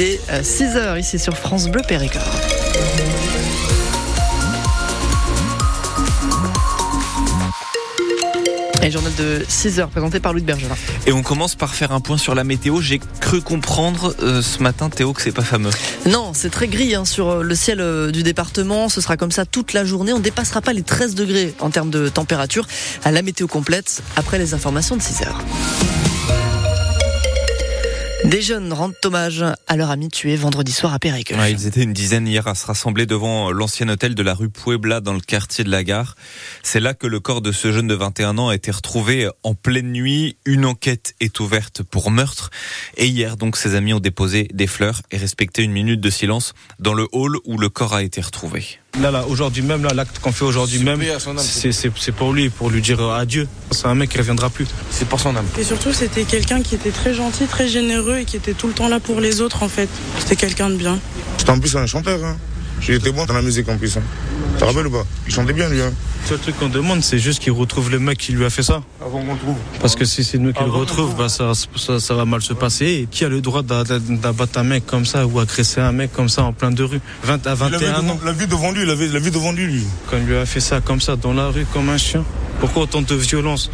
Il est 6h euh, ici sur France Bleu Périgord. Et journal de 6 heures présenté par Louis Bergerin. Et on commence par faire un point sur la météo. J'ai cru comprendre euh, ce matin, Théo, que c'est pas fameux. Non, c'est très gris hein, sur euh, le ciel euh, du département. Ce sera comme ça toute la journée. On ne dépassera pas les 13 degrés en termes de température. À la météo complète après les informations de 6 heures. Des jeunes rendent hommage à leur ami tué vendredi soir à Périgueux. ils étaient une dizaine hier à se rassembler devant l'ancien hôtel de la rue Puebla dans le quartier de la gare. C'est là que le corps de ce jeune de 21 ans a été retrouvé en pleine nuit. Une enquête est ouverte pour meurtre. Et hier, donc, ses amis ont déposé des fleurs et respecté une minute de silence dans le hall où le corps a été retrouvé. Là, là, aujourd'hui même, là, l'acte qu'on fait aujourd'hui même, c'est pour lui, pour lui dire adieu. C'est un mec qui reviendra plus. C'est pour son âme. Et surtout, c'était quelqu'un qui était très gentil, très généreux et qui était tout le temps là pour les autres, en fait. C'était quelqu'un de bien. C'était en plus un chanteur, hein. J'ai été bon dans la musique en plus. Hein. T'as rappelles ou pas Il chantait bien lui. Hein. Le seul truc qu'on demande, c'est juste qu'il retrouve le mec qui lui a fait ça. Avant qu'on le trouve. Parce que si c'est nous qui le retrouve, bah, ça, ça, va mal se passer. Et qui a le droit d'abattre un mec comme ça ou agresser un mec comme ça en plein de rue? 20 à 21 ans. La vie devant lui, la vie, la vie devant lui, lui. Quand il lui a fait ça comme ça dans la rue comme un chien. Pourquoi autant de violence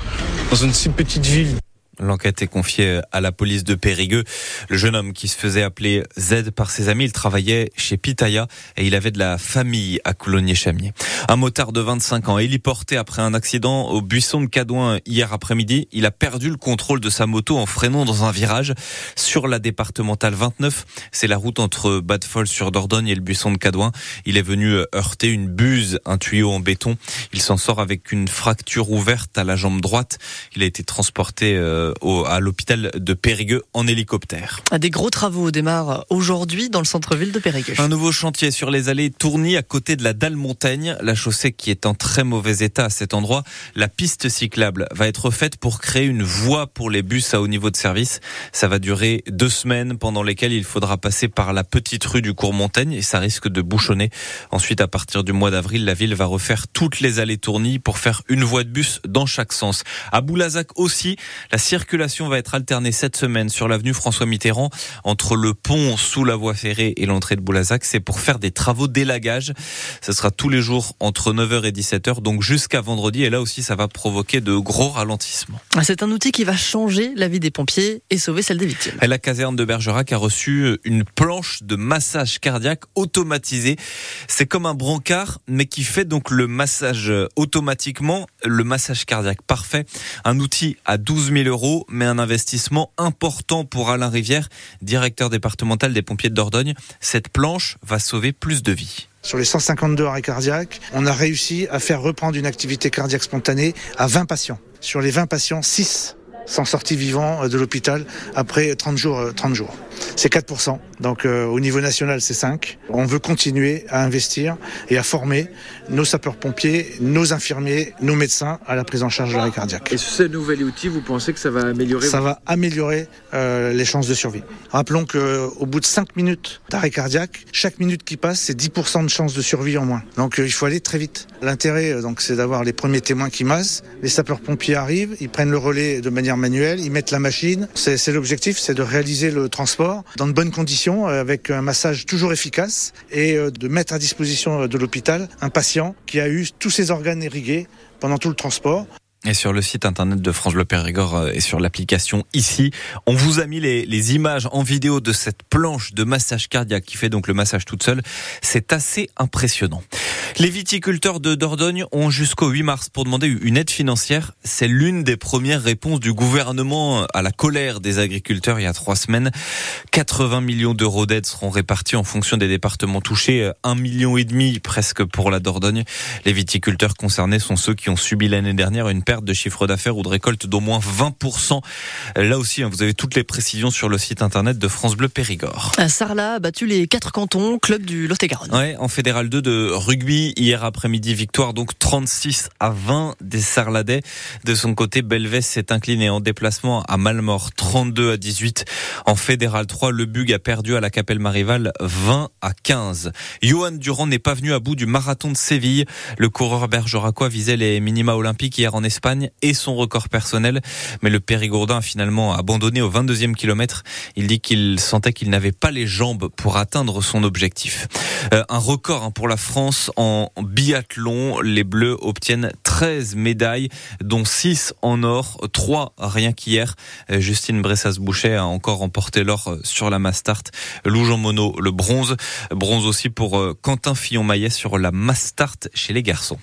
dans une si petite ville? L'enquête est confiée à la police de Périgueux. Le jeune homme qui se faisait appeler Z par ses amis, il travaillait chez Pitaya et il avait de la famille à Coulommiers-Chamier. Un motard de 25 ans, héliporté après un accident au buisson de Cadouin hier après-midi. Il a perdu le contrôle de sa moto en freinant dans un virage sur la départementale 29. C'est la route entre Badefol sur Dordogne et le buisson de Cadouin. Il est venu heurter une buse, un tuyau en béton. Il s'en sort avec une fracture ouverte à la jambe droite. Il a été transporté euh, euh, à l'hôpital de Périgueux en hélicoptère. Des gros travaux démarrent aujourd'hui dans le centre-ville de Périgueux. Un nouveau chantier sur les allées Tourny à côté de la dalle Montaigne, la chaussée qui est en très mauvais état à cet endroit. La piste cyclable va être faite pour créer une voie pour les bus à haut niveau de service. Ça va durer deux semaines pendant lesquelles il faudra passer par la petite rue du cours Montaigne et ça risque de bouchonner. Ensuite, à partir du mois d'avril, la ville va refaire toutes les allées Tourny pour faire une voie de bus dans chaque sens. À Boulazac aussi, la circulation va être alternée cette semaine sur l'avenue François Mitterrand entre le pont sous la voie ferrée et l'entrée de Boulazac. C'est pour faire des travaux d'élagage. Ce sera tous les jours entre 9h et 17h, donc jusqu'à vendredi. Et là aussi, ça va provoquer de gros ralentissements. Ah, c'est un outil qui va changer la vie des pompiers et sauver celle des victimes. la caserne de Bergerac a reçu une planche de massage cardiaque automatisée. C'est comme un brancard, mais qui fait donc le massage automatiquement, le massage cardiaque parfait. Un outil à 12 000 euros mais un investissement important pour Alain Rivière, directeur départemental des pompiers de Dordogne. Cette planche va sauver plus de vies. Sur les 152 arrêts cardiaques, on a réussi à faire reprendre une activité cardiaque spontanée à 20 patients. Sur les 20 patients, 6 sont sortis vivants euh, de l'hôpital après 30 jours. 30 euh, jours. C'est 4%. Donc euh, au niveau national, c'est 5. On veut continuer à investir et à former nos sapeurs-pompiers, nos infirmiers, nos médecins à la prise en charge de l'arrêt cardiaque. Et ce nouvel outil, vous pensez que ça va améliorer Ça va améliorer les chances de survie. Rappelons qu'au bout de 5 minutes d'arrêt cardiaque, chaque minute qui passe, c'est 10% de chances de survie en moins. Donc il faut aller très vite. L'intérêt, donc, c'est d'avoir les premiers témoins qui massent. Les sapeurs-pompiers arrivent, ils prennent le relais de manière manuelle, ils mettent la machine. C'est l'objectif, c'est de réaliser le transport dans de bonnes conditions, euh, avec un massage toujours efficace et euh, de mettre à disposition euh, de l'hôpital un patient qui a eu tous ses organes irrigués pendant tout le transport. Et sur le site internet de France Le Périgord et sur l'application ici, on vous a mis les, les, images en vidéo de cette planche de massage cardiaque qui fait donc le massage toute seule. C'est assez impressionnant. Les viticulteurs de Dordogne ont jusqu'au 8 mars pour demander une aide financière. C'est l'une des premières réponses du gouvernement à la colère des agriculteurs il y a trois semaines. 80 millions d'euros d'aide seront répartis en fonction des départements touchés. Un million et demi presque pour la Dordogne. Les viticulteurs concernés sont ceux qui ont subi l'année dernière une perte de chiffre d'affaires ou de récolte d'au moins 20%. Là aussi, hein, vous avez toutes les précisions sur le site internet de France Bleu Périgord. Sarlat a battu les quatre cantons, club du Lot-et-Garonne. Ouais, en fédéral 2 de rugby hier après-midi. Victoire donc 36 à 20 des Sarladais. De son côté, Belvès s'est incliné en déplacement à Malmort 32 à 18. En fédéral 3, le Bug a perdu à la Capelle Marival 20 à 15. Johan Durand n'est pas venu à bout du marathon de Séville. Le coureur bergeracois visait les minima olympiques hier en Espagne Et son record personnel. Mais le Périgourdin a finalement abandonné au 22e kilomètre. Il dit qu'il sentait qu'il n'avait pas les jambes pour atteindre son objectif. Euh, un record hein, pour la France en biathlon. Les Bleus obtiennent 13 médailles, dont 6 en or, 3 rien qu'hier. Euh, Justine Bressas-Boucher a encore remporté l'or euh, sur la Mastart. Lou Jean Monod, le bronze. Bronze aussi pour Quentin Fillon-Maillet sur la Mastart chez les garçons.